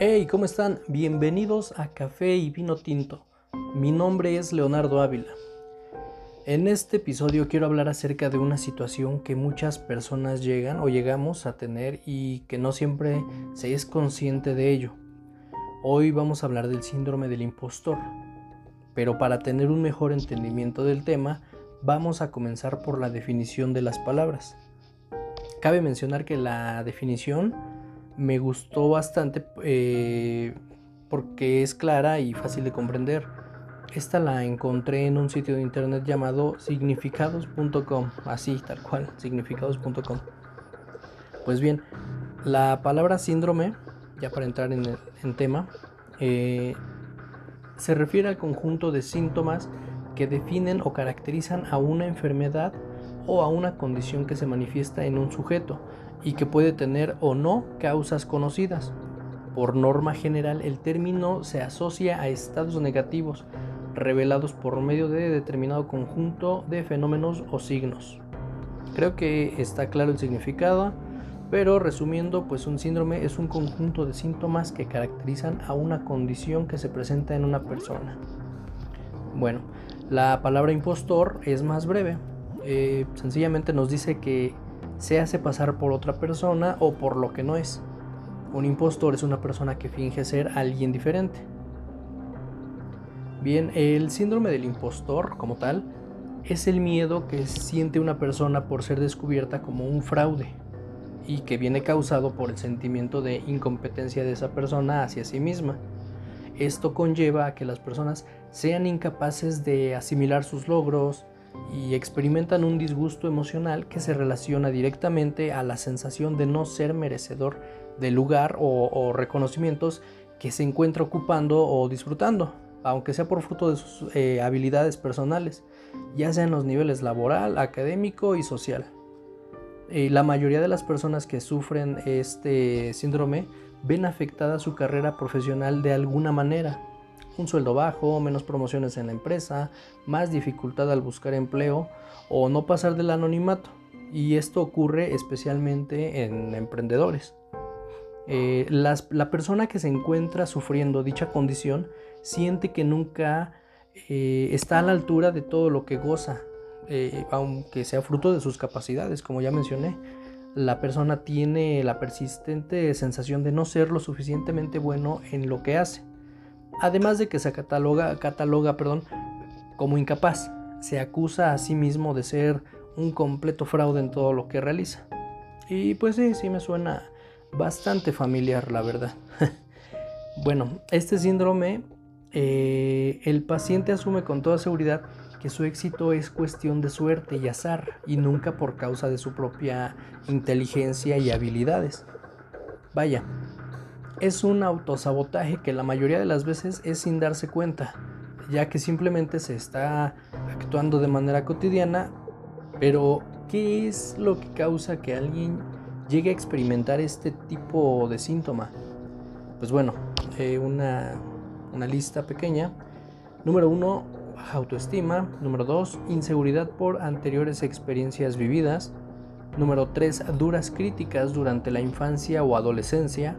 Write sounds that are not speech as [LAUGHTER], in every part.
Hey, ¿cómo están? Bienvenidos a Café y Vino Tinto. Mi nombre es Leonardo Ávila. En este episodio quiero hablar acerca de una situación que muchas personas llegan o llegamos a tener y que no siempre se es consciente de ello. Hoy vamos a hablar del síndrome del impostor. Pero para tener un mejor entendimiento del tema, vamos a comenzar por la definición de las palabras. Cabe mencionar que la definición me gustó bastante eh, porque es clara y fácil de comprender. Esta la encontré en un sitio de internet llamado significados.com, así tal cual, significados.com. Pues bien, la palabra síndrome, ya para entrar en el tema, eh, se refiere al conjunto de síntomas que definen o caracterizan a una enfermedad o a una condición que se manifiesta en un sujeto y que puede tener o no causas conocidas. Por norma general, el término se asocia a estados negativos revelados por medio de determinado conjunto de fenómenos o signos. Creo que está claro el significado, pero resumiendo, pues un síndrome es un conjunto de síntomas que caracterizan a una condición que se presenta en una persona. Bueno, la palabra impostor es más breve. Eh, sencillamente nos dice que se hace pasar por otra persona o por lo que no es. Un impostor es una persona que finge ser alguien diferente. Bien, el síndrome del impostor como tal es el miedo que siente una persona por ser descubierta como un fraude y que viene causado por el sentimiento de incompetencia de esa persona hacia sí misma. Esto conlleva a que las personas sean incapaces de asimilar sus logros, y experimentan un disgusto emocional que se relaciona directamente a la sensación de no ser merecedor del lugar o, reconocimientos que se encuentra ocupando o disfrutando, aunque sea por fruto de sus eh, habilidades personales, ya sea en los niveles laboral, académico y social. Eh, la mayoría de las personas que sufren este síndrome ven afectada su carrera profesional de alguna manera, un sueldo bajo, menos promociones en la empresa, más dificultad al buscar empleo o no pasar del anonimato. Y esto ocurre especialmente en emprendedores. Eh, la persona que se encuentra sufriendo dicha condición siente que nunca eh, está a la altura de todo lo que goza, eh, aunque sea fruto de sus capacidades, como ya mencioné. La persona tiene la persistente sensación de no ser lo suficientemente bueno en lo que hace además de que se cataloga, cataloga perdón, como incapaz. Se acusa a sí mismo de ser un completo fraude en todo lo que realiza. Y pues sí, sí me suena bastante familiar, la verdad. [LAUGHS] bueno, este síndrome, eh, el paciente asume con toda seguridad que su éxito es cuestión de suerte y azar y nunca por causa de su propia inteligencia y habilidades. Vaya, es un autosabotaje que la mayoría de las veces es sin darse cuenta, ya que simplemente se está actuando de manera cotidiana, pero ¿qué es lo que causa que alguien llegue a experimentar este tipo de síntoma? Pues bueno, eh, una, lista pequeña. Número uno, baja autoestima. Número dos, inseguridad por anteriores experiencias vividas. Número 3. Duras críticas durante la infancia o adolescencia.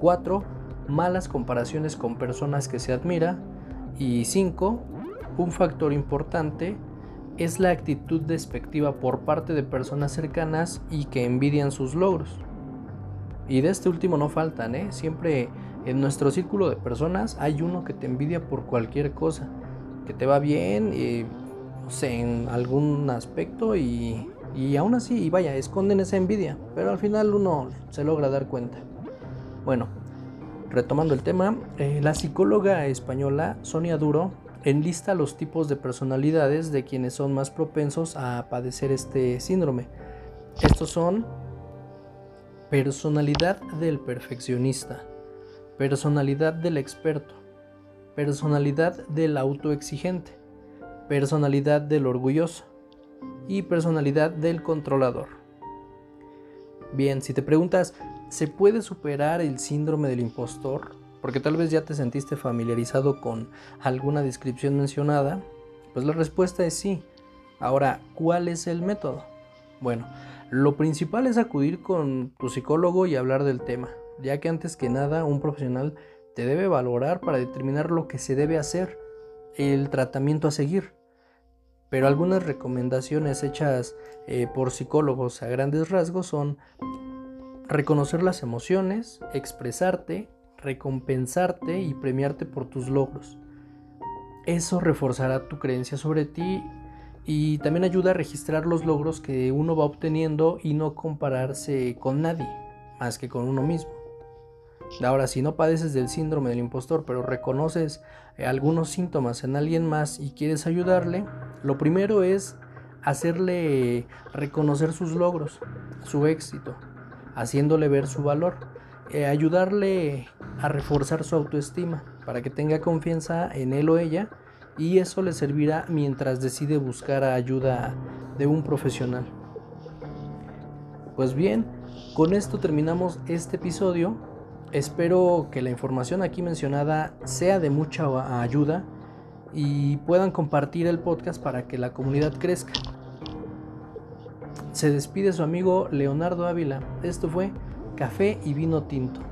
4. Malas comparaciones con personas que se admira. Y 5. Un factor importante es la actitud despectiva por parte de personas cercanas y que envidian sus logros. Y de este último no faltan, ¿eh? Siempre en nuestro círculo de personas hay uno que te envidia por cualquier cosa, que te va bien, eh, no sé, en algún aspecto y, y aún así, y vaya, esconden esa envidia, pero al final uno se logra dar cuenta. Bueno, retomando el tema, eh, la psicóloga española Sonia Duro enlista los tipos de personalidades de quienes son más propensos a padecer este síndrome. Estos son personalidad del perfeccionista, personalidad del experto, personalidad del autoexigente, personalidad del orgulloso y personalidad del controlador. Bien, si te preguntas, ¿Se puede superar el síndrome del impostor? Porque tal vez ya te sentiste familiarizado con alguna descripción mencionada. Pues la respuesta es sí. Ahora, ¿cuál es el método? Bueno, lo principal es acudir con tu psicólogo y hablar del tema. ya que antes que nada un profesional te debe valorar para determinar lo que se debe hacer, el tratamiento a seguir. Pero algunas recomendaciones hechas eh, por psicólogos a grandes rasgos son reconocer las emociones, expresarte, recompensarte y premiarte por tus logros. Eso reforzará tu creencia sobre ti y también ayuda a registrar los logros que uno va obteniendo y no compararse con nadie, más que con uno mismo. Ahora, si no padeces del síndrome del impostor, pero reconoces algunos síntomas en alguien más y quieres ayudarle, lo primero es hacerle reconocer sus logros, su éxito, haciéndole ver su valor, eh, ayudarle a reforzar su autoestima para que tenga confianza en él o ella y eso le servirá mientras decide buscar ayuda de un profesional. Pues bien, con esto terminamos este episodio. Espero que la información aquí mencionada sea de mucha ayuda y puedan compartir el podcast para que la comunidad crezca. Se despide su amigo Leonardo Ávila. Esto fue Café y Vino Tinto.